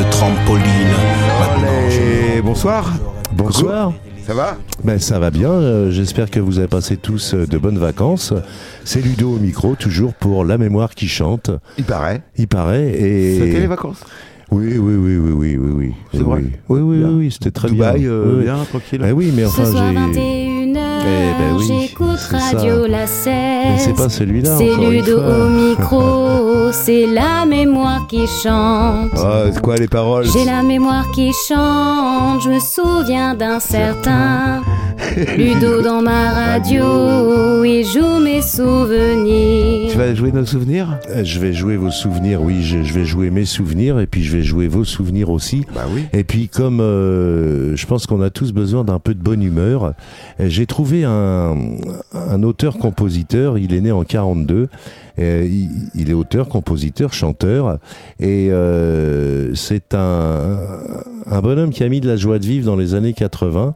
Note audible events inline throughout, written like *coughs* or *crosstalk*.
de trampoline. Maintenant, je Et bonsoir. Bonsoir. Ça va Ben, ça va bien. euh, J'espère que vous avez passé tous euh, de bonnes vacances. C'est Ludo au micro, toujours pour la mémoire qui chante. Il paraît. Il paraît. Et... C'était les vacances? Oui, oui, oui, oui, oui, oui, oui. C'est oui, vrai oui. Oui, oui, oui, oui, c'était très Dubaï, bien. euh, Oui, oui. bien, tranquille. Eh oui, mais enfin, j'ai. 21h, Eh ben oui, j'écoute. Radio La Mais 16. c'est pas celui-là. C'est Ludo au micro, *laughs* c'est la mémoire qui chante. Ah, c'est quoi les paroles? J'ai la mémoire qui chante, je me souviens d'un certain Ludo dans ma radio, il joue mes souvenirs. Tu vas jouer nos souvenirs? Euh, Je vais jouer vos souvenirs, oui, je, je vais jouer mes souvenirs et puis je vais jouer vos souvenirs aussi. Bah oui. Et puis comme euh, je pense qu'on a tous besoin d'un peu de bonne humeur, euh, j'ai trouvé un, un auteur-compositeur, il est né en 42, euh, il, il est auteur, compositeur, chanteur, et euh, c'est un, un bonhomme qui a mis de la joie de vivre dans les années 80.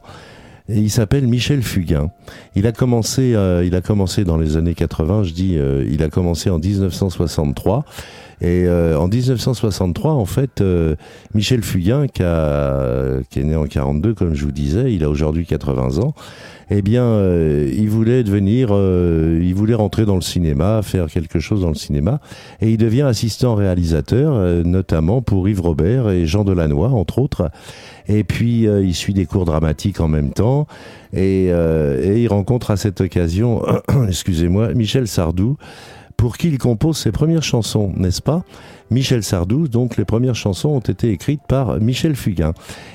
Il s'appelle Michel Fugain. Il a commencé, euh, il a commencé dans les années 80. Je dis, euh, il a commencé en 1963. Et euh, en 1963, en fait, euh, Michel Fugain, qui, est né en 42, comme je vous disais, il a aujourd'hui 80 ans. Eh bien, euh, il voulait devenir, il voulait rentrer dans le cinéma, faire quelque chose dans le cinéma, et il devient assistant réalisateur, notamment pour Yves Robert et Jean Delannoy, entre autres. Et puis, il suit des cours dramatiques en même temps, et, et il rencontre à cette occasion, *coughs* excusez-moi, Michel Sardou, pour qui il compose ses premières chansons, n'est-ce pas? Michel Sardou, donc les premières chansons ont été écrites par Michel Fugain.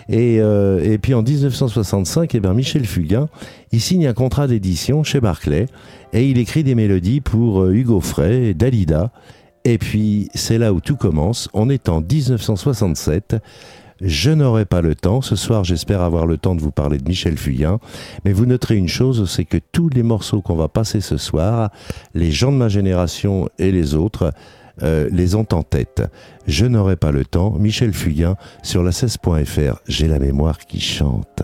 Et, euh, et puis en 1965, eh ben Michel Fugain, il signe un contrat d'édition chez Barclay et il écrit des mélodies pour euh, Hugo Frey, Dalida. Et puis c'est là où tout commence. On est en 1967. Je n'aurai pas le temps. Ce soir, j'espère avoir le temps de vous parler de Michel Fugain. Mais vous noterez une chose, c'est que tous les morceaux qu'on va passer ce soir, les gens de ma génération et les autres, euh, les ont en tête. Je n'aurai pas le temps. Michel Fugain sur la 16.fr. J'ai la mémoire qui chante.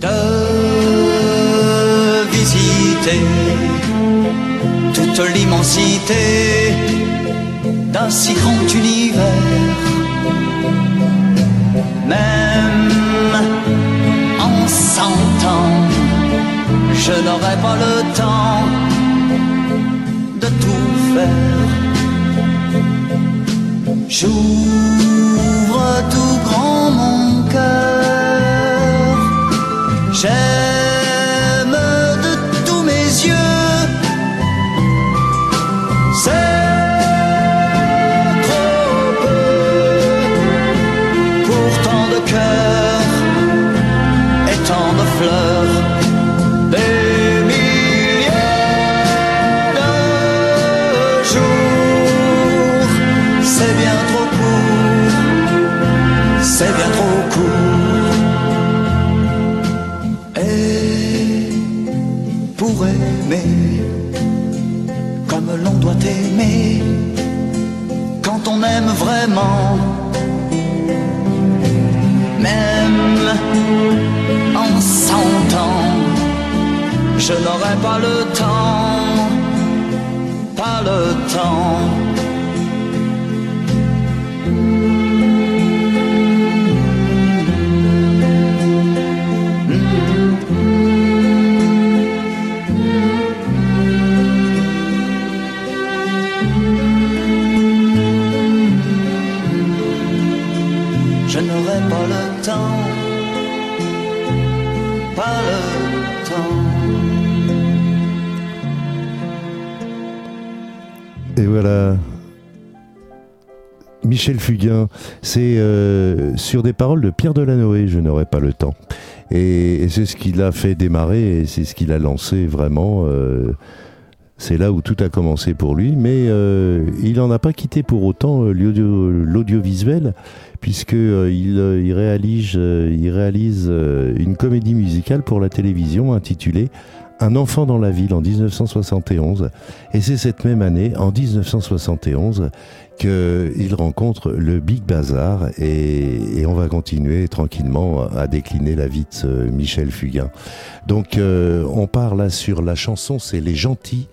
de visiter toute l'immensité d'un si grand univers. Même en cent ans, je n'aurai pas le temps de tout faire. J'ouvre Michel Fugain, c'est euh, sur des paroles de Pierre Delanoë, je n'aurai pas le temps. Et, c'est ce qui l'a fait démarrer et c'est ce qui l'a lancé vraiment. euh, c'est là où tout a commencé pour lui, mais euh, il n'en a pas quitté pour autant l'audio- l'audiovisuel, puisque euh, il, réalise, une comédie musicale pour la télévision intitulée Un enfant dans la ville en 1971. Et c'est cette même année, en 1971, qu'il rencontre le Big Bazar et, on va continuer tranquillement à décliner la vie de Michel Fugain. Donc euh, on part là sur la chanson, c'est les gentils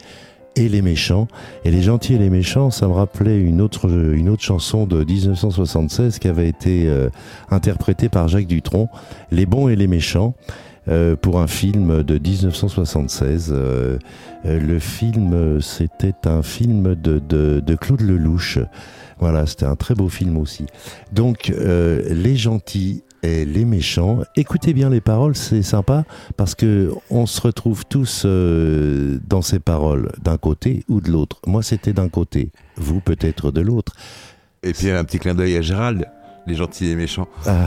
et les méchants. Et les gentils et les méchants, ça me rappelait une autre, une autre chanson de 1976 qui avait été euh, interprétée par Jacques Dutronc, Les bons et les méchants. Euh, pour un film de 1976. Euh, euh, le film, c'était un film de, de, de Claude Lelouch. Voilà, c'était un très beau film aussi. Donc, les gentils et les méchants. Écoutez bien les paroles, c'est sympa parce que on se retrouve tous dans ces paroles d'un côté ou de l'autre. Moi, c'était d'un côté, vous peut-être de l'autre. Et puis un petit clin d'œil à Gérald, les gentils et les méchants. Ah.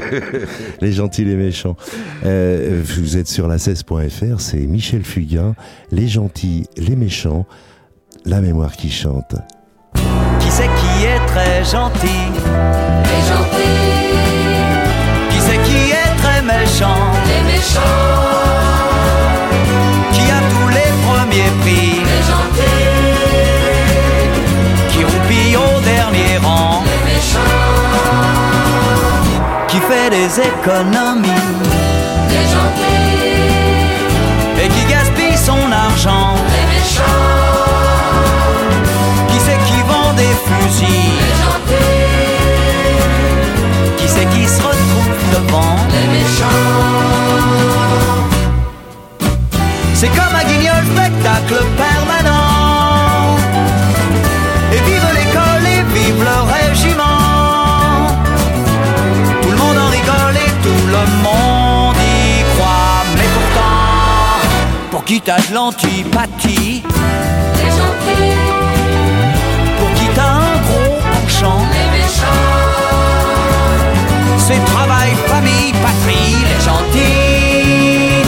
*laughs* les gentils, les méchants. Euh, vous êtes sur la 16.fr, c'est Michel Fugain, les gentils, les méchants, la mémoire qui chante. Qui c'est qui est très gentil? Les gentils, Qui c'est qui est très méchant? Les méchants, Qui a tous les premiers prix? Les gentils, Qui roupille au dernier rang? Les méchants, Qui fait des économies. Les gentils, Et qui gaspille son argent. Les méchants, Qui c'est qui vend des fusils. Les gentils, Qui c'est qui se retrouve devant. Les méchants, C'est comme un guignol spectacle permanent. Et vive l'école et vive le régiment. Pour qui t'as de l'antipathie, les gentils, pour qui t'as un gros penchant, les méchants, c'est travail, famille, patrie, les gentils.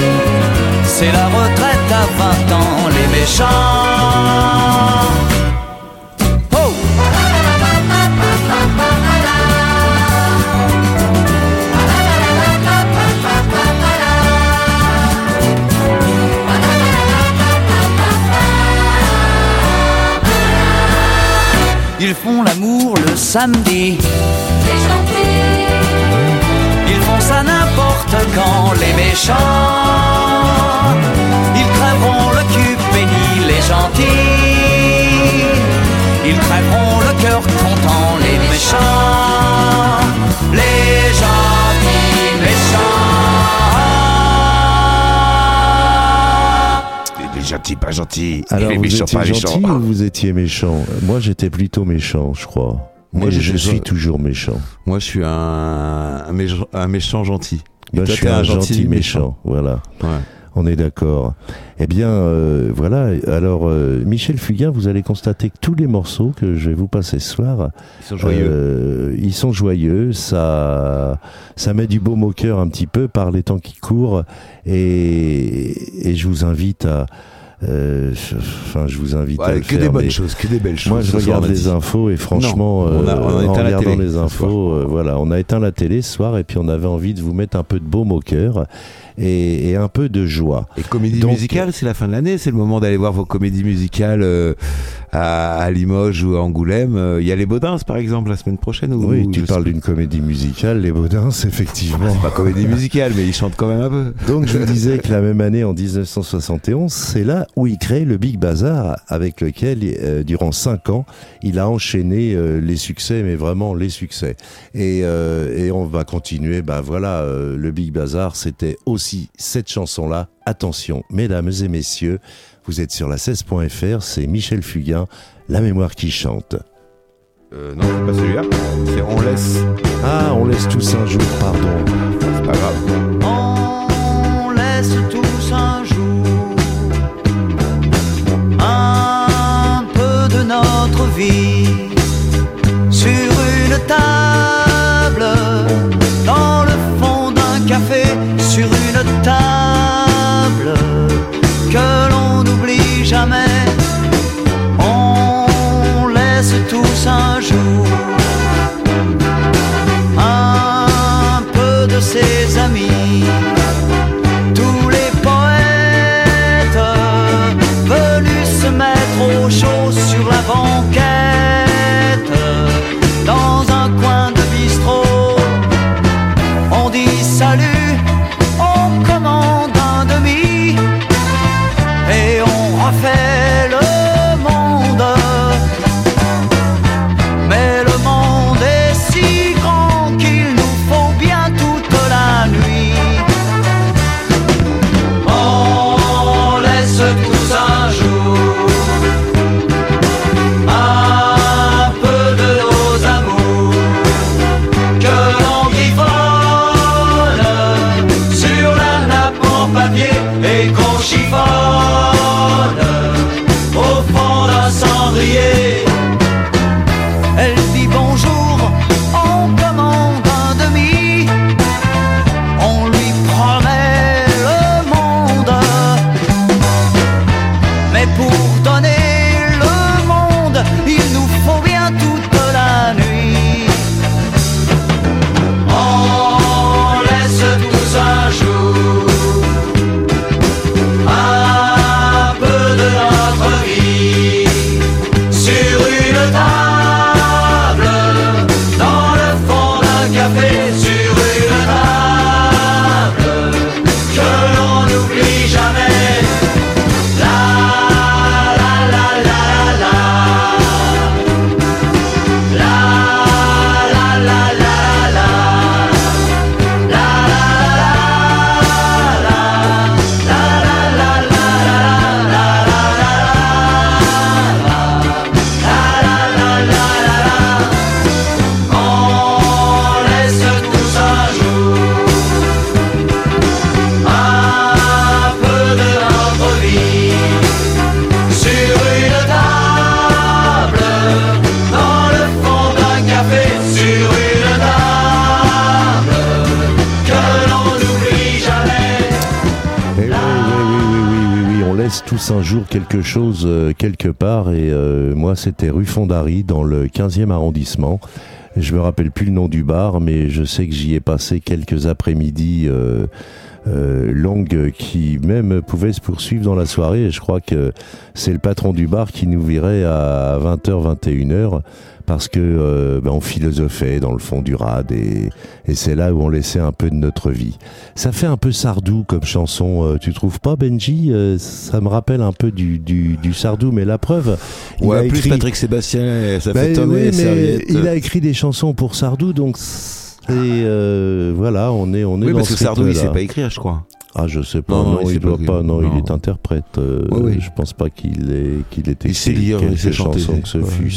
C'est la retraite à 20 ans, les méchants. Samedi, les gentils, ils font ça n'importe quand, les méchants. Ils crèveront le cul béni, les gentils. Ils crèveront le cœur content, les méchants. Les gentils méchants. Les gentils, pas gentils. Alors les vous méchants, étiez pas gentil méchants. ou vous étiez méchant? Moi j'étais plutôt méchant, je crois. Moi, je je suis- toujours méchant. Moi, je suis un, un, méchant, un méchant gentil. Moi, toi, je suis un gentil méchant. Voilà. Ouais. On est d'accord. Eh bien, euh, voilà. Alors, euh, Michel Fugain, vous allez constater que tous les morceaux que je vais vous passer ce soir, Ils sont joyeux. euh, ils sont joyeux. Ça, ça met du baume au cœur un petit peu par les temps qui courent. Et, et je vous invite à, euh, enfin, je vous invite à Ouais, le que faire, des bonnes choses, que des belles choses. Moi, je regarde les infos et franchement, on a- on a euh, éteint en la regardant télé les infos, euh, voilà, on a éteint la télé ce soir et puis on avait envie de vous mettre un peu de baume au cœur et, et un peu de joie. Et comédie Donc- musicale, c'est la fin de l'année, c'est le moment d'aller voir vos comédies musicales euh, à, à Limoges ou à Angoulême. Euh, Il y a les Baudins, par exemple, la semaine prochaine. Ou, Oui, ou tu parles d'une comédie musicale, Les Baudins, effectivement. pas, pas comédie musicale, mais ils chantent quand même un peu. *laughs* Donc je vous disais que la même année, en 1971, c'est là où il crée le Big Bazar, avec lequel, euh, durant cinq ans, il a enchaîné euh, les succès, mais vraiment les succès. Et, euh, et on va continuer. Ben voilà, euh, le Big Bazar, c'était aussi cette chanson-là. Attention, mesdames et messieurs, vous êtes sur la 16.fr, c'est Michel Fugain, La mémoire qui chante. Euh, non, c'est pas celui-là. C'est On laisse. Ah, on laisse tous un jour, pardon. C'est pas grave. On laisse tous un jour un peu de notre vie chose euh, quelque part et euh, moi c'était rue Fondary dans le 15e arrondissement. Je me rappelle plus le nom du bar mais je sais que j'y ai passé quelques après-midi euh, euh, longues qui même pouvaient se poursuivre dans la soirée et je crois que c'est le patron du bar qui nous virait à 20h 21h parce que euh, ben, on philosophait dans le fond du rad et, et c'est là où on laissait un peu de notre vie. Ça fait un peu Sardou comme chanson, euh, tu trouves pas Benji? Euh, Ça me rappelle un peu du, du, du Sardou, mais la preuve, il Ouais, a plus écrit... Patrick Sébastien, ça Ben fait oui, mais il a écrit des chansons pour Sardou, donc et euh, voilà, on est on est Oui, dans parce que Sardou, il sait pas écrire, je crois. Ah, je sais pas. Non, Non, non, il il, doit pas. Non, Non. il est interprète. euh, Oui, oui. Je pense pas qu'il ait qu'il ait écrit Il sait lire, chansons que ce ouais. fût.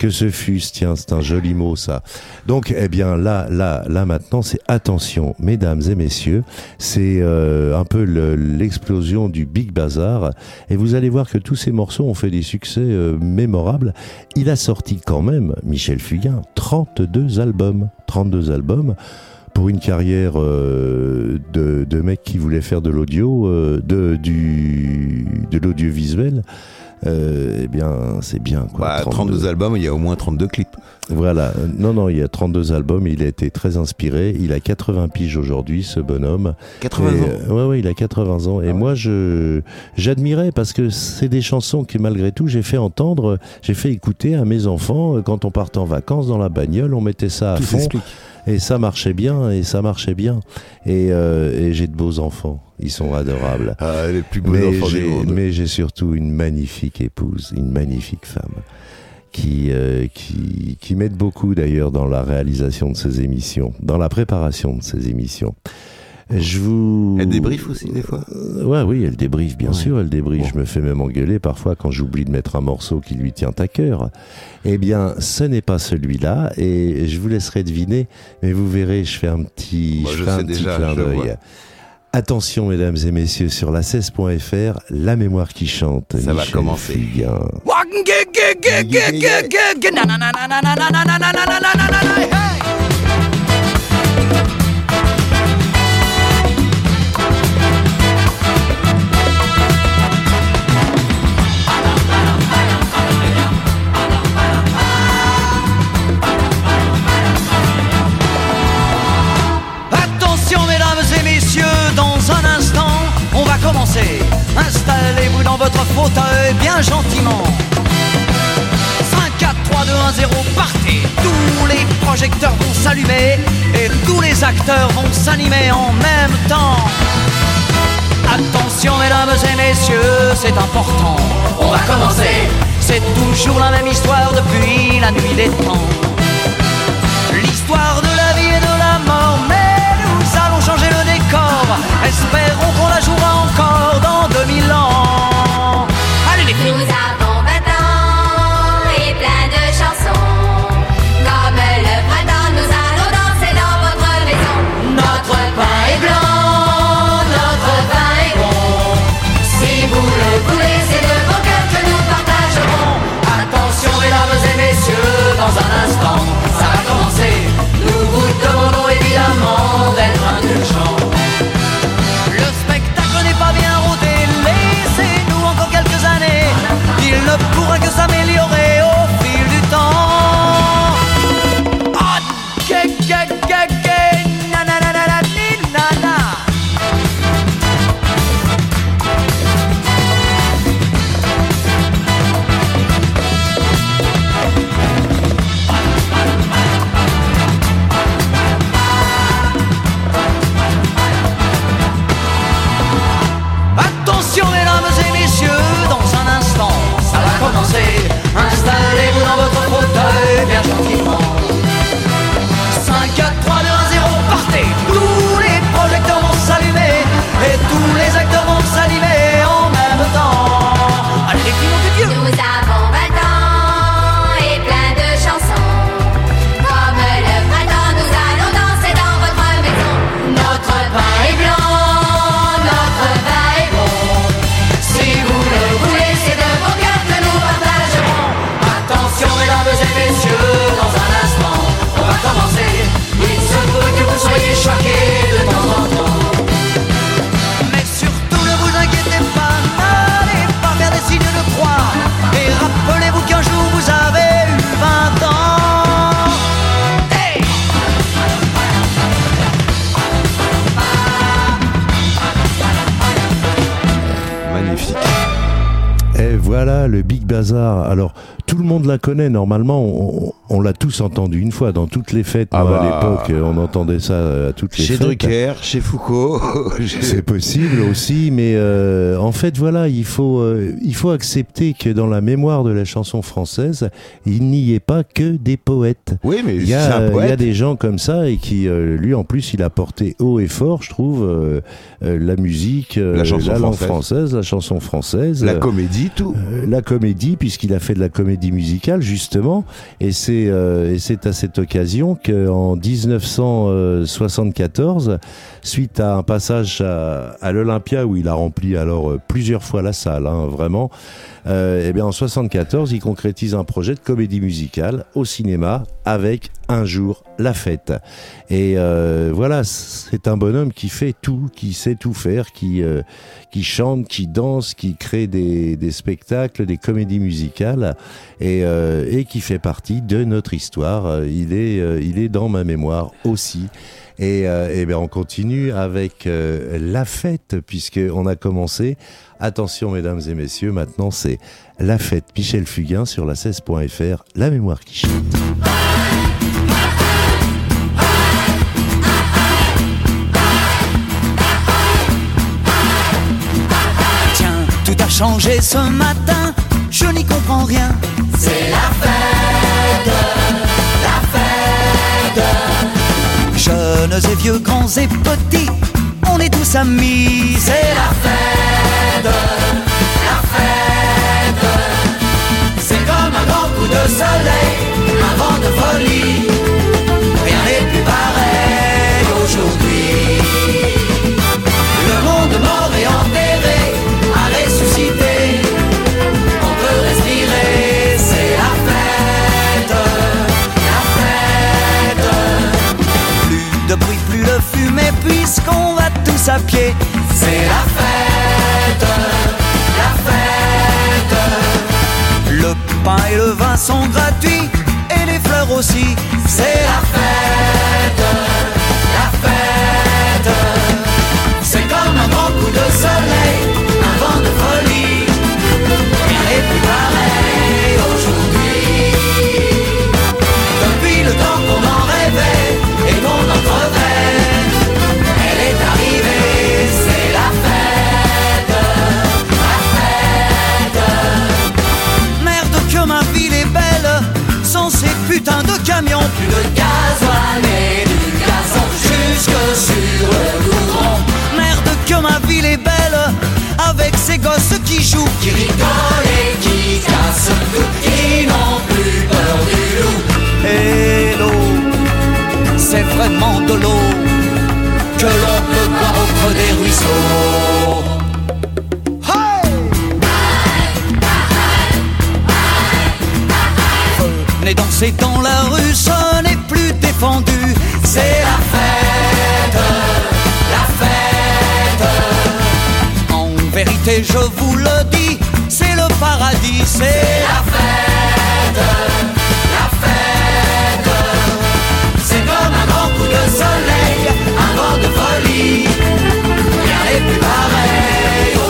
Que ce fût, tiens, c'est un joli mot ça. Donc, eh bien, là, là, là maintenant, c'est attention, mesdames et messieurs, c'est euh, un peu le- l'explosion du Big Bazar, et vous allez voir que tous ces morceaux ont fait des succès euh, mémorables. Il a sorti quand même, Michel Fugain, 32 albums, 32 albums pour une carrière euh, de, mec qui voulait faire de l'audio, euh, de de l'audiovisuel. Euh, eh bien, c'est bien quoi. Bah, 32 albums, il y a au moins 32 clips. Voilà. Non, non, il y a 32 albums. Il a été très inspiré. Il a 80 piges aujourd'hui, ce bonhomme. 80 Et, ans. euh, ouais, ouais, il a 80 ans. Et moi, je j'admirais parce que c'est des chansons que malgré tout j'ai fait entendre, j'ai fait écouter à mes enfants euh, quand on partait en vacances dans la bagnole. On mettait ça à Tout fond. Et ça marchait bien et ça marchait bien. Et, euh, et j'ai de beaux enfants. Ils sont adorables. Ah, les plus beaux Mais enfants du j'ai, monde. mais j'ai surtout une magnifique épouse, une magnifique femme qui, euh, qui, qui m'aide beaucoup d'ailleurs dans la réalisation de ces émissions, dans la préparation de ces émissions. Je vous. Elle débriefe aussi, des fois Euh, Ouais, oui, elle débriefe, bien Ouais. sûr, elle débriefe. Bon. Je me fais même engueuler parfois quand j'oublie de mettre un morceau qui lui tient à cœur. Eh bien, ce n'est pas celui-là, et je vous laisserai deviner, mais vous verrez, je fais un petit, Moi, je je fais un petit déjà, clin d'œil. Attention, mesdames et messieurs, sur la 16.fr, la mémoire qui chante. Ça va commencer. Fugain. Installez-vous dans votre fauteuil bien gentiment. 5, 4, 3, 2, 1, 0, partez. Tous les projecteurs vont s'allumer et tous les acteurs vont s'animer en même temps. Attention mesdames et messieurs, c'est important. On va commencer. C'est toujours la même histoire depuis la nuit des temps. L'histoire de la vie et de la mort, mais nous allons changer le décor. Espérons Alors, tout le monde la connaît normalement. On l'a tous entendu une fois dans toutes les fêtes. Ah Moi, bah. à l'époque, on entendait ça à toutes les Chez fêtes. Drucker, chez Foucault. *laughs* *laughs* C'est possible aussi, mais euh, en fait, voilà, il faut, euh, il faut accepter que dans la mémoire de la chanson française, il n'y ait pas que des poètes. Oui, mais Il y, a, un euh, il y a poète. des gens comme ça et qui, euh, lui, en plus, il a porté haut et fort, je trouve, euh, euh, la musique, euh, La chanson langue française. française, la chanson française. La euh, comédie, tout. euh, la comédie, puisqu'il a fait de la comédie musicale justement, et c'est euh, et c'est à cette occasion qu'en 1974, suite à un passage à, l'Olympia où il a rempli alors euh, plusieurs fois la salle, hein, vraiment, euh, et bien en 74, il concrétise un projet de comédie musicale au cinéma avec un jour la fête. Et euh, voilà, c'est un bonhomme qui fait tout, qui sait tout faire, qui euh, qui chante, qui danse, qui crée des, des spectacles, des comédies musicales et, euh, et qui fait partie de notre histoire. Euh, Il est, euh, il est dans ma mémoire aussi. Et, euh, bien, on continue avec euh, la fête puisque on a commencé. Attention, mesdames et messieurs, maintenant c'est la fête. Michel Fugain sur la 16.fr, la mémoire qui chante. Tiens, tout a changé ce matin, je n'y comprends rien. C'est la fête, Jeunes et vieux, grands et petits, on est tous amis. C'est la fête, la fête. C'est comme un grand coup de soleil, un vent de folie. Rien n'est plus pareil aujourd'hui. Le monde mort et enterré C'est la fête, la fête. Le pain et le vin sont gratuits, et les fleurs aussi. C'est la fête, la fête. Qui rigolent et qui cassent tout, qui n'ont plus peur du loup. Et l'eau, c'est vraiment de l'eau que l'on peut boire au creux des ruisseaux. Venez danser dans la rue, ce n'est plus défendu. Vérité, je vous le dis, c'est le paradis, c'est la fête, la fête. C'est comme un grand coup de soleil, un vent de folie. Rien n'est plus pareil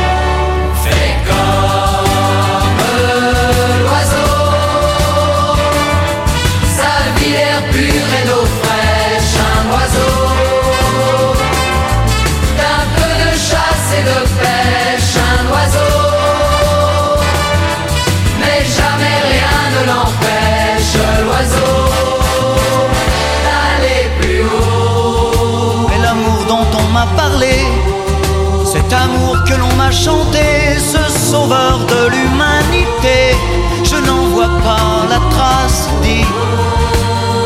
Que l'on m'a chanté, ce sauveur de l'humanité, je n'en vois pas la trace, dit.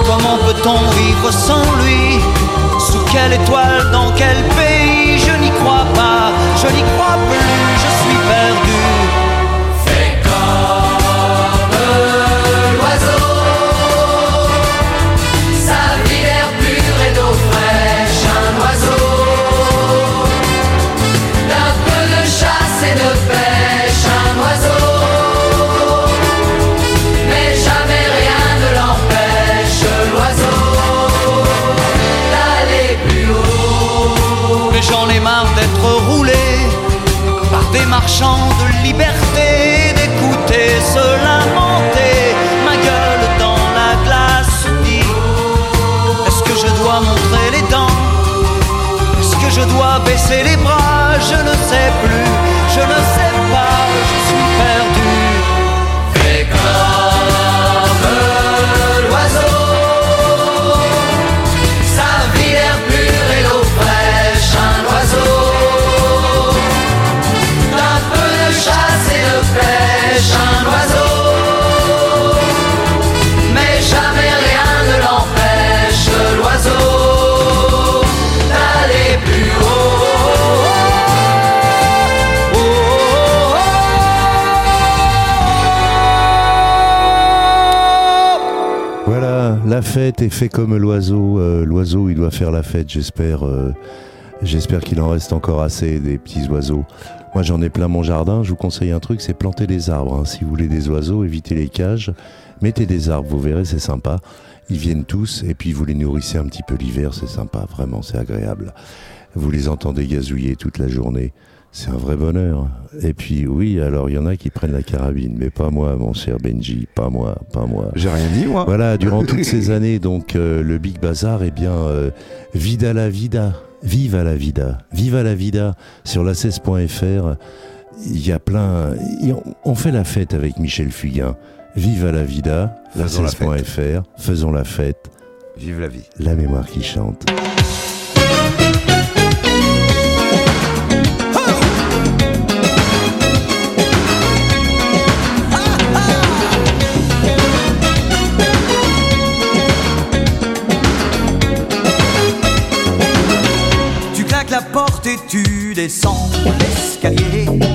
Comment peut-on vivre sans lui? Sous quelle étoile, dans quel pays? Je n'y crois pas, je n'y crois plus, je suis perdu. J'en ai marre d'être roulé par des marchands de liberté, d'écouter se la fête est fait comme l'oiseau. Euh, l'oiseau, il doit faire la fête, j'espère. euh, j'espère qu'il en reste encore assez des petits oiseaux. Moi, j'en ai plein mon jardin. Je vous conseille un truc, c'est planter des arbres. hein. Si vous voulez des oiseaux, évitez les cages. Mettez des arbres, vous verrez, c'est sympa. Ils viennent tous et puis vous les nourrissez un petit peu l'hiver, c'est sympa, vraiment, c'est agréable. Vous les entendez gazouiller toute la journée. C'est un vrai bonheur. Et puis oui, alors il y en a qui prennent la carabine, mais pas moi, mon cher Benji, pas moi, pas moi. J'ai rien dit, moi. Voilà, durant *laughs* toutes ces années, donc euh, le Big Bazar, eh bien, euh, vida la vida, viva la vida, viva la vida sur la 16.fr. Il y a plein, on- on fait la fête avec Michel Fugain. Viva la vida, la 16.fr, faisons la fête, Vive la vie. la mémoire qui chante. Descends l'escalier.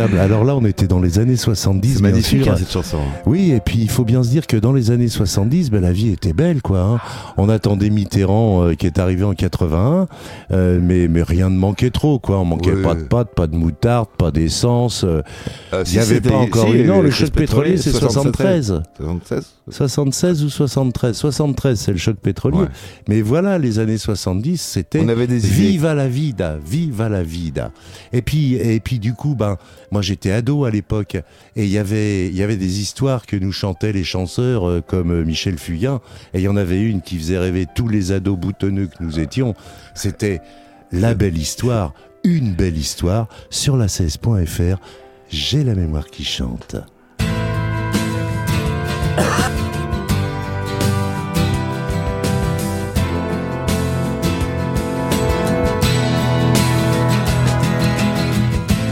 Alors là, on était dans les années 70, C'est bien magnifique sûr. hein, cette chanson. Oui, et puis il faut bien se dire que dans les années 70, ben, la vie était belle, quoi. hein. On attendait Mitterrand euh, qui est arrivé en 81, euh, mais, mais rien ne manquait trop, quoi. On manquait pas de pâtes, pas de moutarde, pas d'essence. euh, Il n'y avait pas encore si, eu. Non, le choc pétrolier, c'est 73. 76 76 ou 73 73, c'est le choc pétrolier. Ouais. Mais voilà, les années 70, c'était On avait des idées. Viva la vida, viva la vida. Et puis, et puis du coup, ben, moi j'étais ado à l'époque, et il y avait, y avait des histoires que nous chantaient les chanteurs euh, comme euh, Michel Fugain, et il y en avait une qui faisait rêver tous les ados boutonneux que nous étions. C'était la belle histoire, une belle histoire sur la 16.fr. J'ai la mémoire qui chante.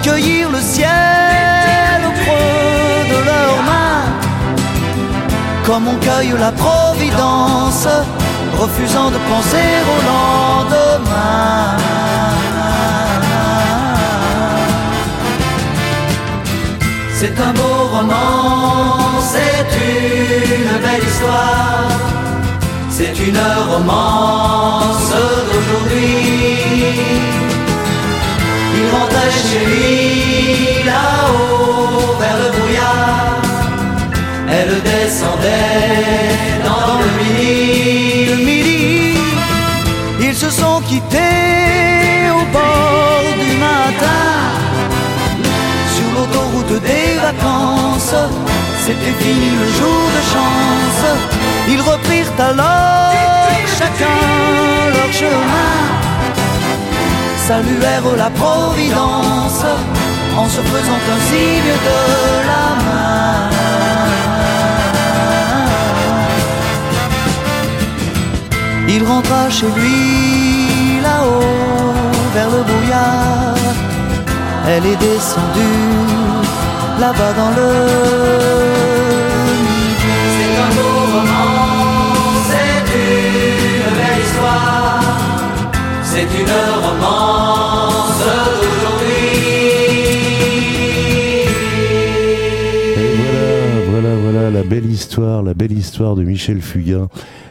qui le ciel au creux de leurs mains, comme on cueille la providence, refusant de penser au lendemain. C'est un beau roman, c'est une belle histoire, c'est une romance d'aujourd'hui. Il rentrait chez lui là-haut vers le brouillard. Elle descendait dans le midi. Le midi, ils se sont quittés au bord du matin. Sur l'autoroute des vacances, c'était fini le jour de chance. Ils reprirent alors chacun leur chemin saluèrent la Providence en se faisant un signe de la main. Il rentra chez lui là-haut vers le brouillard. Elle est descendue là-bas dans le C'est une romance d'aujourd'hui. Et voilà, voilà, voilà la belle histoire, la belle histoire de Michel Fugain.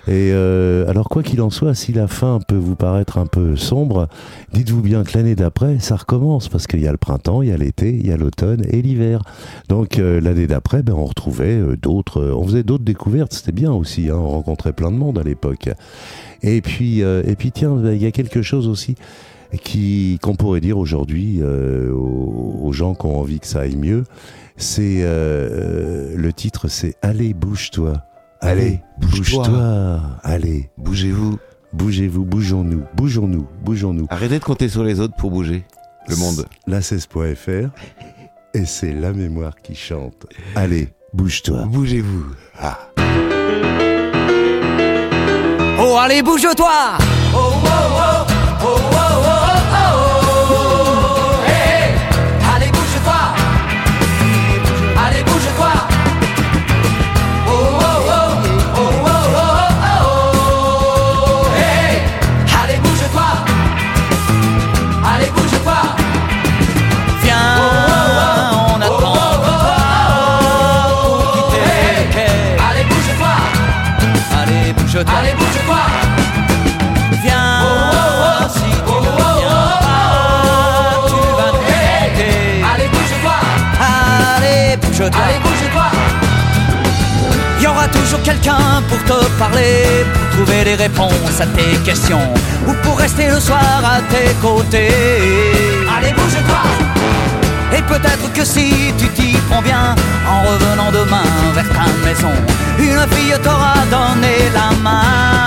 Et euh, alors quoi qu'il en soit, si la fin peut vous paraître un peu sombre, dites-vous bien que l'année d'après, ça recommence parce qu'il y a le printemps, il y a l'été, il y a l'automne et l'hiver. Donc euh, l'année d'après, ben, on retrouvait euh, d'autres, on faisait d'autres découvertes, c'était bien aussi, hein, on rencontrait plein de monde à l'époque. Et puis, euh, et puis tiens, il y a quelque chose aussi qui qu'on pourrait dire aujourd'hui euh, aux, aux gens qui ont envie que ça aille mieux. C'est euh, le titre, c'est Allez bouge-toi. Allez, bouge-toi. Allez, Bougez-vous. bougez-vous, bougeons-nous, bougeons-nous, bougeons-nous. Arrêtez de compter sur les autres pour bouger le monde. La cesse.fr et c'est la mémoire qui chante. Allez, bouge-toi. Bougez-vous. Ah. Oh, allez, bouge-toi. Oh, oh, oh, oh, oh, oh, quelqu'un pour te parler, pour trouver des réponses à tes questions, ou pour rester le soir à tes côtés. Allez, bouge-toi et peut-être que si tu t'y prends bien, en revenant demain vers ta maison, une fille t'aura donné la main.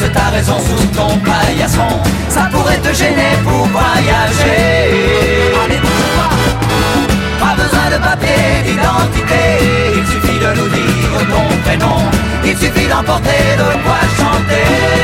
Pèse ta raison sous ton paillasson Ça pourrait te gêner pour voyager. Allez Pas besoin de papier d'identité. Il suffit de nous dire ton prénom Il suffit d'emporter de quoi chanter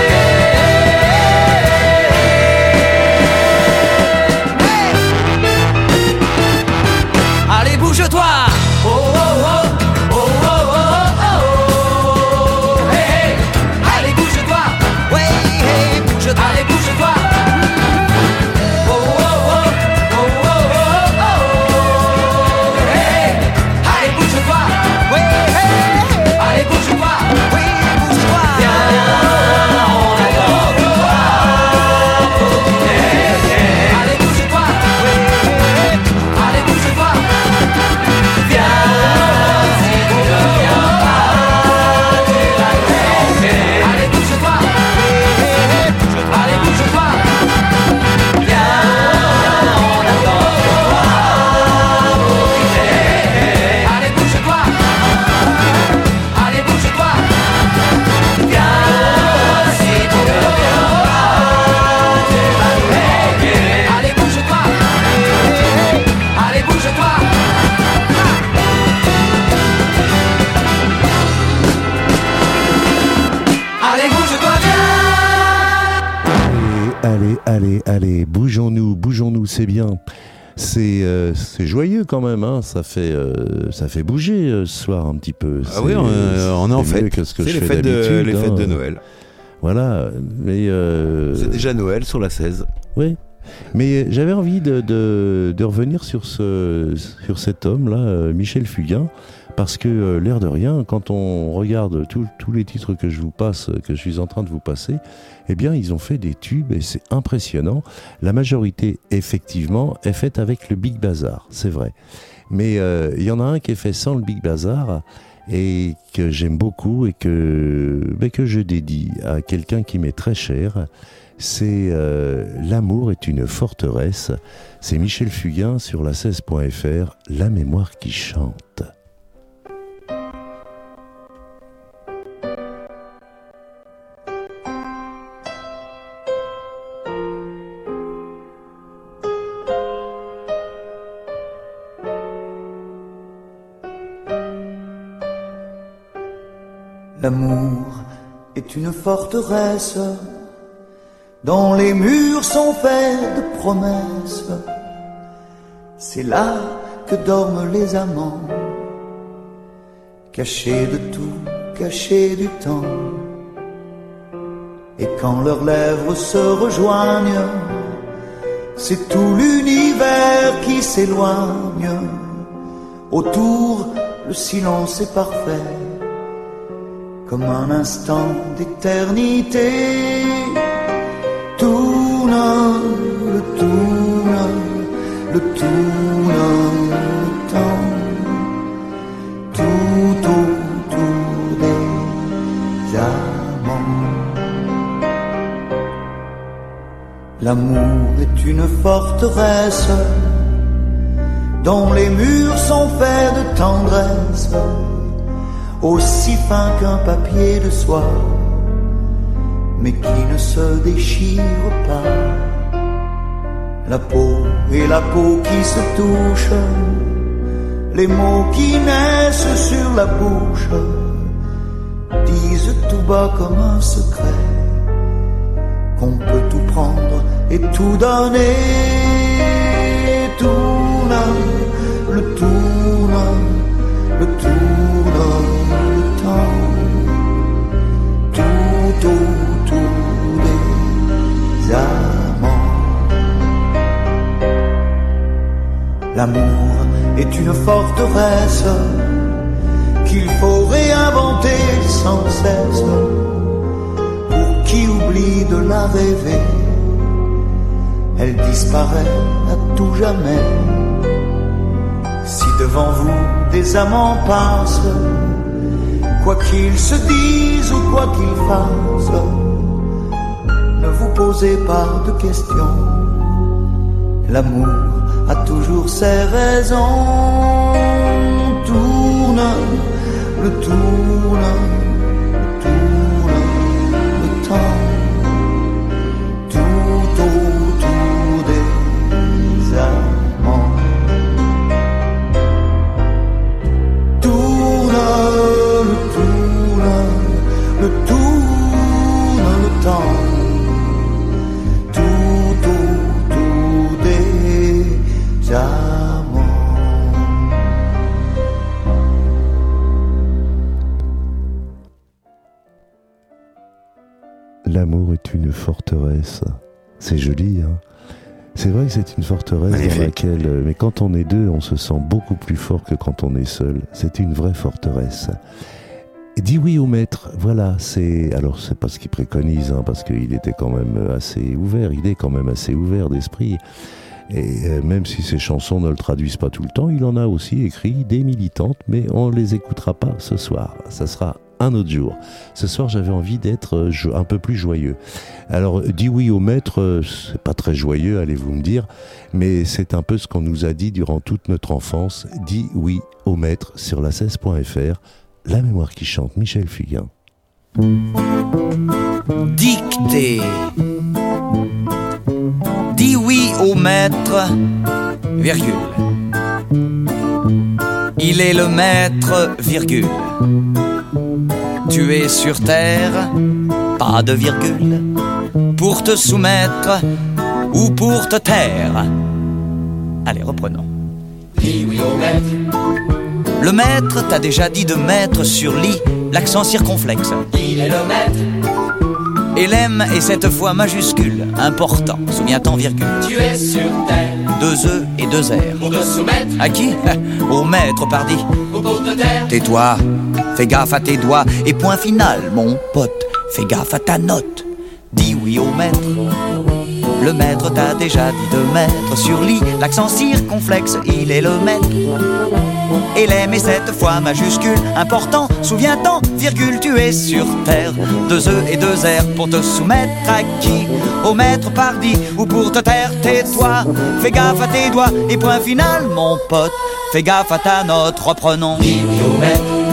Allez, bougeons-nous, bougeons-nous, c'est bien. C'est euh, joyeux quand même, hein. ça, fait, euh, ça fait bouger euh, ce soir un petit peu. Ah oui, on, euh, on est en fête. que ce que C'est je les fais fêtes de, fêtes de hein. Noël. Voilà, mais euh, C'est déjà Noël sur la 16. Oui. Mais j'avais envie de, de, de revenir sur, ce, sur cet homme-là, Michel Fugain, parce que euh, l'air de rien, quand on regarde tous- les titres que je vous passe, que je suis en train de vous passer, eh bien, ils ont fait des tubes et c'est impressionnant. La majorité, effectivement, est faite avec le Big Bazar, c'est vrai. Mais euh, il y en a un qui est fait sans le Big Bazar et que j'aime beaucoup et que, que je dédie à quelqu'un qui m'est très cher. C'est euh, L'amour est une forteresse. C'est Michel Fugain sur la 16.fr, La mémoire qui chante. L'amour est une forteresse dont les murs sont faits de promesses. C'est là que dorment les amants, cachés de tout, cachés du temps. Et quand leurs lèvres se rejoignent, c'est tout l'univers qui s'éloigne. Autour, le silence est parfait comme un instant d'éternité. Tourne, le tourne, le tourne, le temps, tout autour des amants. L'amour est une forteresse dont les murs sont faits de tendresse aussi fin qu'un papier de soie, mais qui ne se déchire pas. La peau et la peau qui se touchent, les mots qui naissent sur la bouche, disent tout bas comme un secret, qu'on peut tout prendre et tout donner. Tourne, le L'amour est une forteresse qu'il faut réinventer sans cesse pour qui oublie de la rêver. Elle disparaît à tout jamais. Si devant vous des amants passent, quoi qu'ils se disent ou quoi qu'ils fassent, ne vous posez pas de questions. L'amour toujours ses raisons. Tourne, le tourne, C'est joli, hein C'est vrai que c'est une forteresse dans laquelle, euh, mais quand on est deux, on se sent beaucoup plus fort que quand on est seul. C'est une vraie forteresse. Dis oui au maître, voilà, c'est. Alors, c'est pas ce qu'il préconise, hein, parce qu'il était quand même assez ouvert, il est quand même assez ouvert d'esprit. Et euh, même si ses chansons ne le traduisent pas tout le temps, il en a aussi écrit des militantes, mais on les écoutera pas ce soir. Ça sera un autre jour. Ce soir, j'avais envie d'être euh, un peu plus joyeux. Alors, dis oui au maître, euh, c'est pas très joyeux, allez-vous me dire, mais c'est un peu ce qu'on nous a dit durant toute notre enfance. Dis oui au maître sur la 16.fr. La mémoire qui chante, Michel Fugain. Dictée. Dis oui au maître, virgule. Il est le maître, virgule. Tu es sur terre, pas de virgule. Pour te soumettre ou pour te taire. Allez, reprenons. Dis oui au maître. Le maître t'a déjà dit de mettre sur lit l'accent circonflexe. Il est le maître. Et l'M est cette fois majuscule, important, souviens-t'en virgule. Tu es sur terre. Deux E et deux R. Pour te soumettre. À qui? *laughs* Au maître, pardi. Ou pour te taire. Tais-toi, fais gaffe à tes doigts, et point final, mon pote, fais gaffe à ta note. Dis oui au maître. Le maître t'a déjà dit de mettre sur lit l'accent circonflexe, il est le maître. Et est cette fois majuscule, important, souviens-t'en, virgule, tu es sur terre. Deux E et deux R pour te soumettre à qui? Au maître pardi ou pour te taire, tais-toi. Fais gaffe à tes doigts et point final, mon pote. Fais gaffe à ta note, reprenons. Dis oui au maître.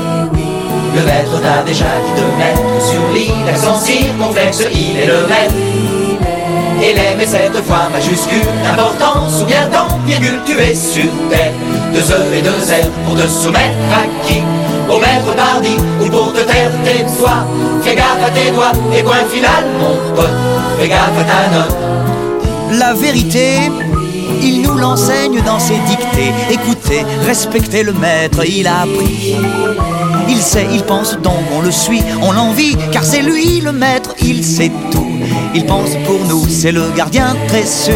Le maître t'a déjà dit de mettre sur lit l'accent circonflexe, il est le maître. Et l'aime est cette fois majuscule, important, souviens-t'en, virgule, tu es sur terre. Deux E et deux R pour te soumettre à qui? Au maître pardi ou pour te taire, tais-toi. Fais gaffe à tes doigts et point final, mon pote, fais gaffe à ta note. La vérité, il nous l'enseigne dans ses dictées. Écoutez, respectez le maître, il a appris. Il sait, il pense donc, on le suit, on l'envie, car c'est lui le maître, il sait tout. Il pense pour nous, c'est le gardien très sûr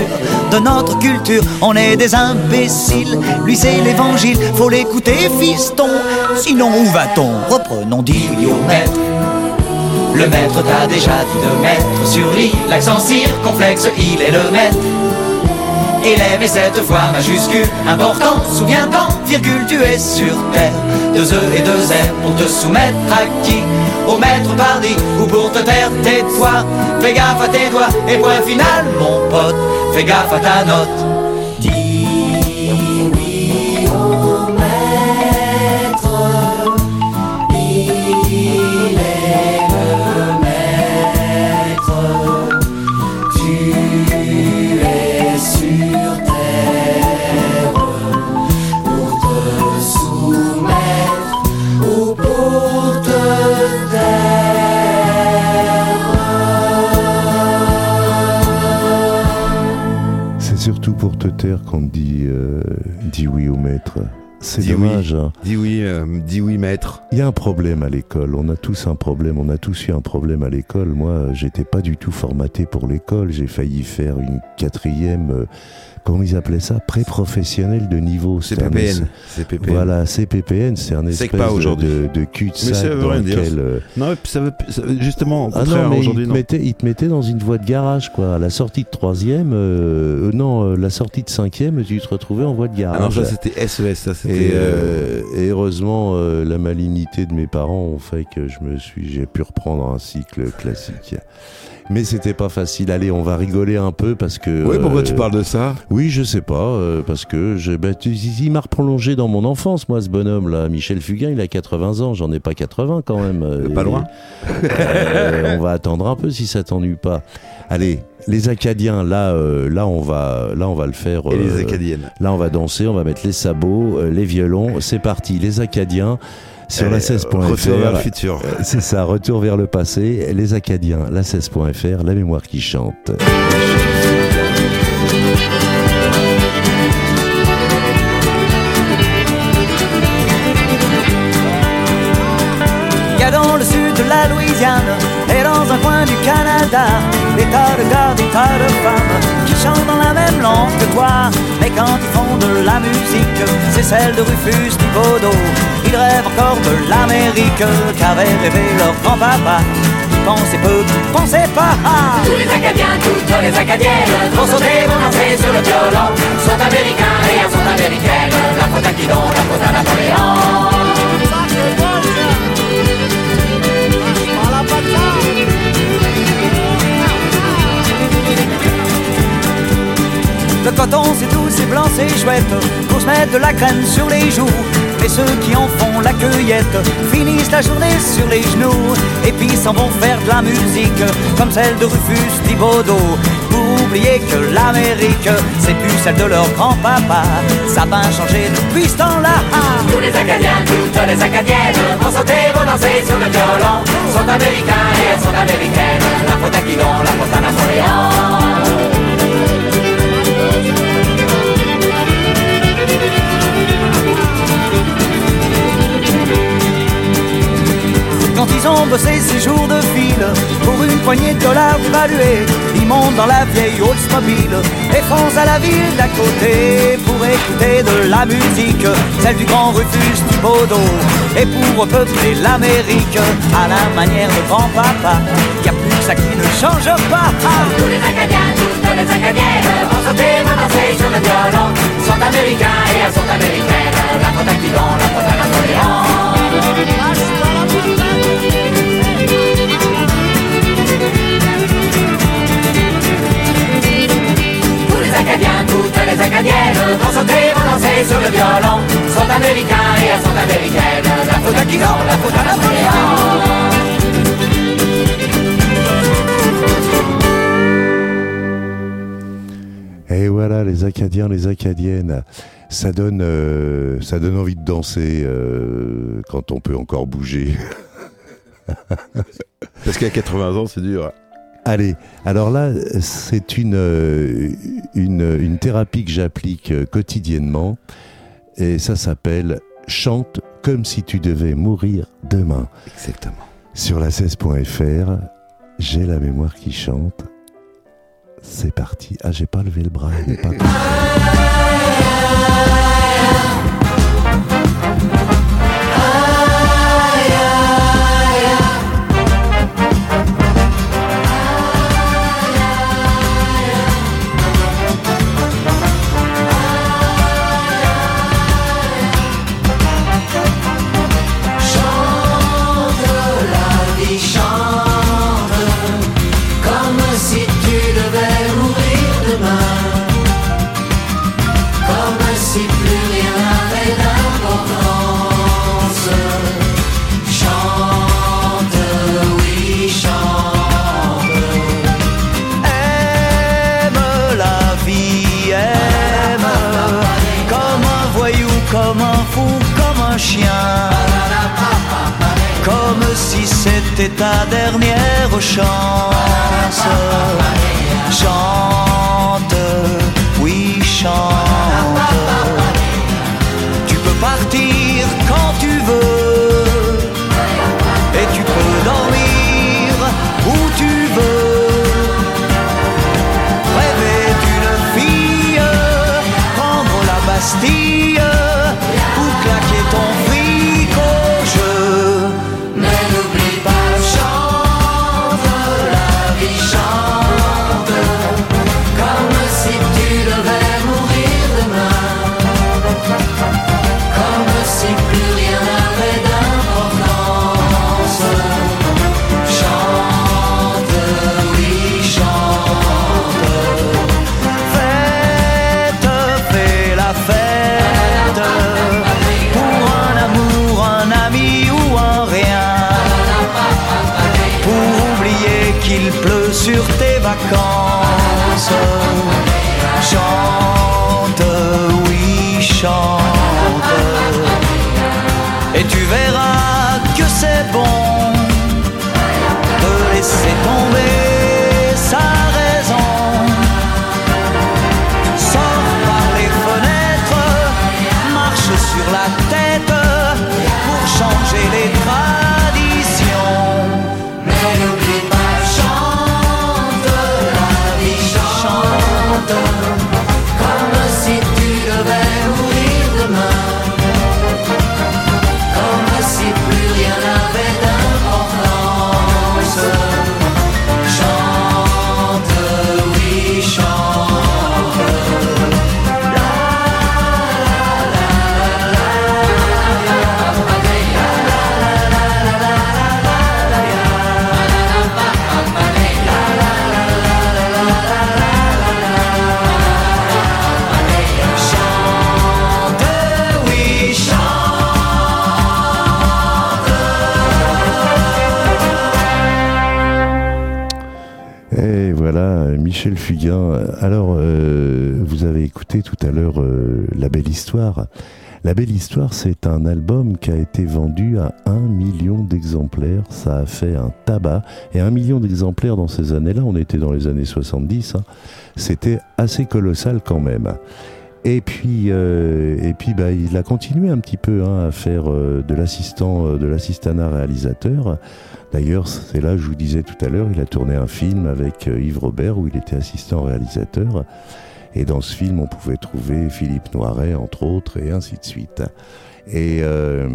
de notre culture. On est des imbéciles, lui c'est l'évangile, faut l'écouter, fiston. Sinon, où va-t-on? Reprenons, dis oui au maître. Le maître t'a déjà dit de mettre sur lit l'accent circonflexe, il est le maître. Et l'aime est cette fois majuscule, important, souviens-t'en, virgule, tu es sur terre. Deux E et deux R pour te soumettre à qui? Au maître pardi ou pour te taire, tais-toi. Fais gaffe à tes doigts et point final, mon pote, fais gaffe à ta note. Taire qu'on dit, euh, dis oui au maître. C'est oui. dommage. hein. Dis oui, euh, dis oui, maître. Il y a un problème à l'école. On a tous un problème. On a tous eu un problème à l'école. Moi, j'étais pas du tout formaté pour l'école. J'ai failli faire une quatrième. Comment ils appelaient ça? Pré-professionnel de niveau. C'est C'était un PPN. es- C'est PPN. Voilà, CPPN, c'est un espèce pas de, de, cul-de-sac ça veut dans rien dire. lequel. euh, Non, ça veut, ça- justement, au ah non, mais aujourd'hui, il te, non. mettait, il te mettait dans une voie de garage, quoi. À la sortie de troisième, euh, euh, non, euh, la sortie de cinquième, tu te retrouvais en voie de Ah non, garage. ça c'était SES, ça et, c'était. euh, et heureusement, la malignité de mes parents ont fait que je me suis, j'ai pu reprendre un cycle classique. Mais c'était pas facile. Allez, on va rigoler un peu parce que. Ouais, pourquoi euh, tu parles de ça? Oui, je sais pas, euh, parce que je, bah, tu- il m'a reprolongé dans mon enfance, moi, ce bonhomme-là. Michel Fugain, il a 80 ans, j'en ai pas 80 quand même. euh, Pas loin. euh, on va attendre un peu si ça t'ennuie pas. Allez, les Acadiens, là, euh, là, on va, là, on va le faire. Et les euh, Acadiennes. Là, on va danser, on va mettre les sabots, euh, les violons. C'est parti, les Acadiens sur la Euh, 16.fr. Retour vers le futur. Euh, C'est ça, retour vers le passé. Les Acadiens, la 16.fr, la mémoire qui chante. Il y a dans le sud de la Louisiane et dans dans un coin du Canada, des tas de gars, des tas de femmes qui chantent dans la même langue que toi. Mais quand ils font de la musique, c'est celle de Rufus Thibodeau. Ils rêvent encore de l'Amérique qu'avait rêvé leur grand-papa. Ils pensaient peu, ils pensaient pas. Tous les Acadiens, toutes les Acadiennes vont sauter, vont danser sur le violon. Sont américains et elles sont américaines. La faute à Guidon, la faute à Napoléon. Le coton c'est doux, c'est blanc, c'est chouette Faut se mettre de la crème sur les joues Mais ceux qui en font la cueillette Finissent la journée sur les genoux Et puis s'en vont faire de la musique Comme celle de Rufus Thibodeau Pour oublier que l'Amérique C'est plus celle de leur grand-papa Ça va changer depuis ce temps-là Tous les Acadiens, toutes les Acadiennes vont sauter, vont danser sur le violon. Sont américains et elles sont américaines. La faute à Guidon, la faute à Napoléon. Ils ont bossé ces jours de fil Pour une poignée de dollars dévalués Ils montent dans la vieille Oldsmobile Et foncent à la ville d'à côté Pour écouter de la musique Celle du grand Rufus Thibodeau Et pour repeupler l'Amérique À la manière de grand-papa Y a plus que ça qui ne change pas Tous les Acadiens, toutes les Acadiennes sauter, vont danser sur le violon. Sont américains et elles sont américaines. La à Guidon, la Napoléon. Sauter, vont danser sur le violon. Sont américains et elles sont américaines. La faute à Guidon, la faute à Napoléon. Et voilà, les Acadiens, les Acadiennes, ça donne, euh, ça donne envie de danser euh, quand on peut encore bouger. Parce qu'à 80 ans, c'est dur. Allez, alors là, c'est une, euh, une, une thérapie que j'applique euh, quotidiennement et ça s'appelle Chante comme si tu devais mourir demain. Exactement. Sur la 16.fr, j'ai la mémoire qui chante. C'est parti. Ah, j'ai pas levé le bras. il est pas- *laughs* dernière chance c'est bon de laisser tomber Fugain. Alors, euh, vous avez écouté tout à l'heure euh, La Belle Histoire. La Belle Histoire, c'est un album qui a été vendu à un million d'exemplaires. Ça a fait un tabac. Et un million d'exemplaires dans ces années-là, on était dans les années 70, hein, c'était assez colossal quand même. Et puis, euh, et puis bah, il a continué un petit peu hein, à faire euh, de l'assistant, euh, de l'assistanat réalisateur. D'ailleurs, c'est là, je vous disais tout à l'heure, il a tourné un film avec euh, Yves Robert où il était assistant réalisateur. Et dans ce film, on pouvait trouver Philippe Noiret, entre autres, et ainsi de suite. Et, euh,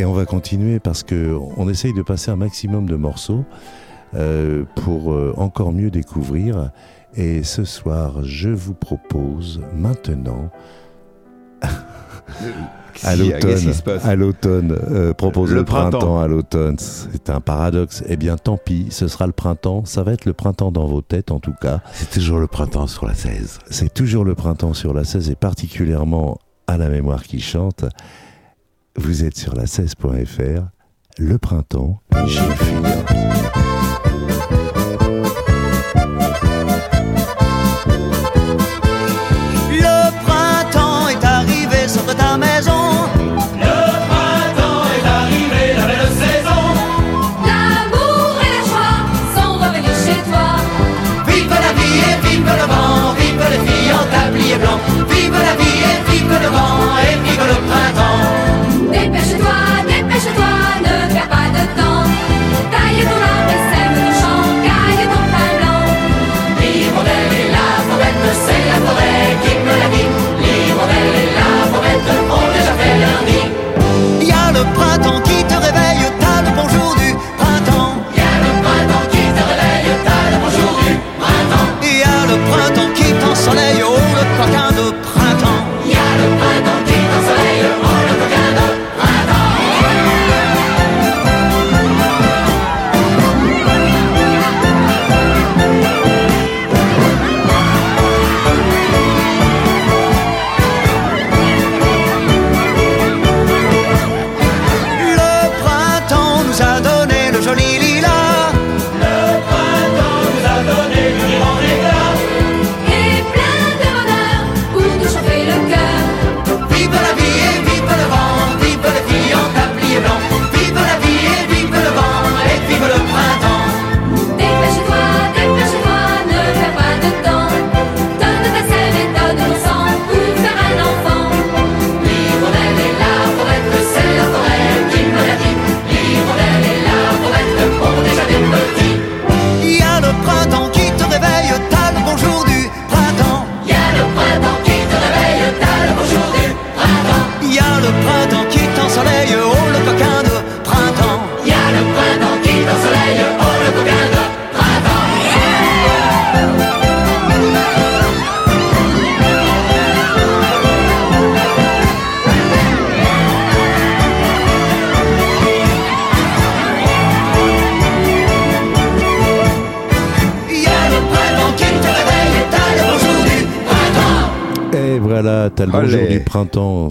on va continuer parce que on essaye de passer un maximum de morceaux euh, pour encore mieux découvrir. Et ce soir, je vous propose maintenant *laughs* à l'automne, à l'automne, euh, propose le, Le printemps. printemps. à l'automne. C'est un paradoxe. Eh bien, tant pis, ce sera le printemps. Ça va être le printemps dans vos têtes, en tout cas. C'est toujours le printemps sur la 16. C'est toujours le printemps sur la 16 et particulièrement à la mémoire qui chante. Vous êtes sur la 16.fr. Le printemps.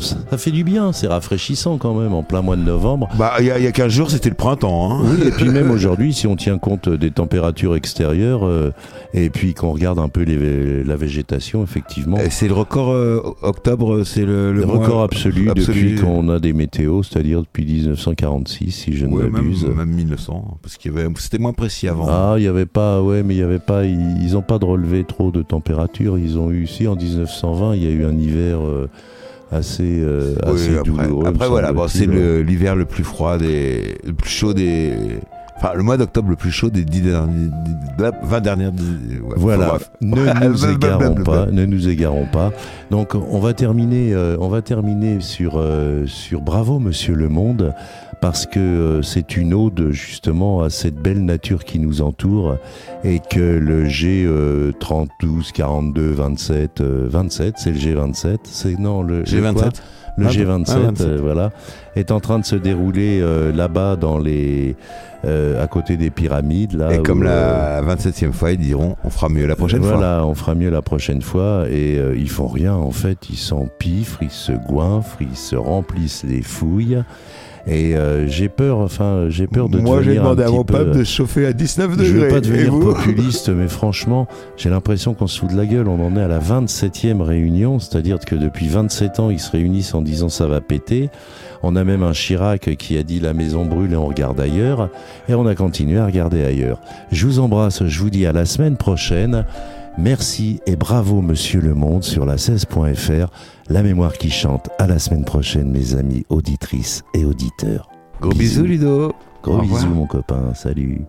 Ça fait du bien, c'est rafraîchissant quand même en plein mois de novembre. Bah, il y, a- il y a 15 jours, c'était le printemps. Hein. Oui, et puis même aujourd'hui, si on tient compte des températures extérieures euh, et puis qu'on regarde un peu les- la végétation, effectivement, C'est le record euh, octobre, c'est le, le le mois- record absolu, absolu. depuis qu'on a des météos, c'est-à-dire depuis 1946, si je ne Ouais, même, m'abuse. même 1900, parce qu'il y avait, c'était moins précis avant. Ah, il y avait pas, ouais, mais il y avait pas, ils, ils ont pas de relevé trop de température. Ils ont eu, si en 1920, il y a eu un hiver euh, assez, euh, Oui, assez après, douloureux. après voilà, bon, c'est le- l'hiver le plus froid des, le plus chaud des, enfin le mois d'octobre le plus chaud des 10 derniers, 20 dernières. ouais, Voilà, ne nous *laughs* égarons pas, ne nous égarons pas. Donc on va terminer, euh, on va terminer sur sur sur Bravo Monsieur le Monde parce que euh, c'est une ode justement à cette belle nature qui nous entoure et que le G euh, 30, 12, 42, 27, euh, 27, c'est le G27, c'est non le le G27. quoi? Le Ah, G27, ah, 27. euh, voilà, est en train de se dérouler euh, là-bas dans les euh, à côté des pyramides là. Et comme où, la 27e fois, ils diront, on fera mieux la prochaine fois. voilà, on fera mieux la prochaine fois. Et ils font rien, en fait. Ils s'empiffrent, ils se goinfrent, ils se remplissent les fouilles. Et euh, j'ai peur, enfin, j'ai peur de Moi, j'ai demandé un à mon peu, pape de se chauffer à 19 degrés. Je veux pas devenir populiste, mais franchement, j'ai l'impression qu'on se fout de la gueule. On en est à la 27e réunion, c'est-à-dire que depuis 27 ans, ils se réunissent en disant ça va péter. On a même un Chirac qui a dit la maison brûle et on regarde ailleurs. Et on a continué à regarder ailleurs. Je vous embrasse, je vous dis à la semaine prochaine. Merci et bravo Monsieur Le Monde sur la 16.fr. La mémoire qui chante. À la semaine prochaine, mes amis auditrices et auditeurs. Gros bisous, Ludo. Gros bisous, mon copain. Salut.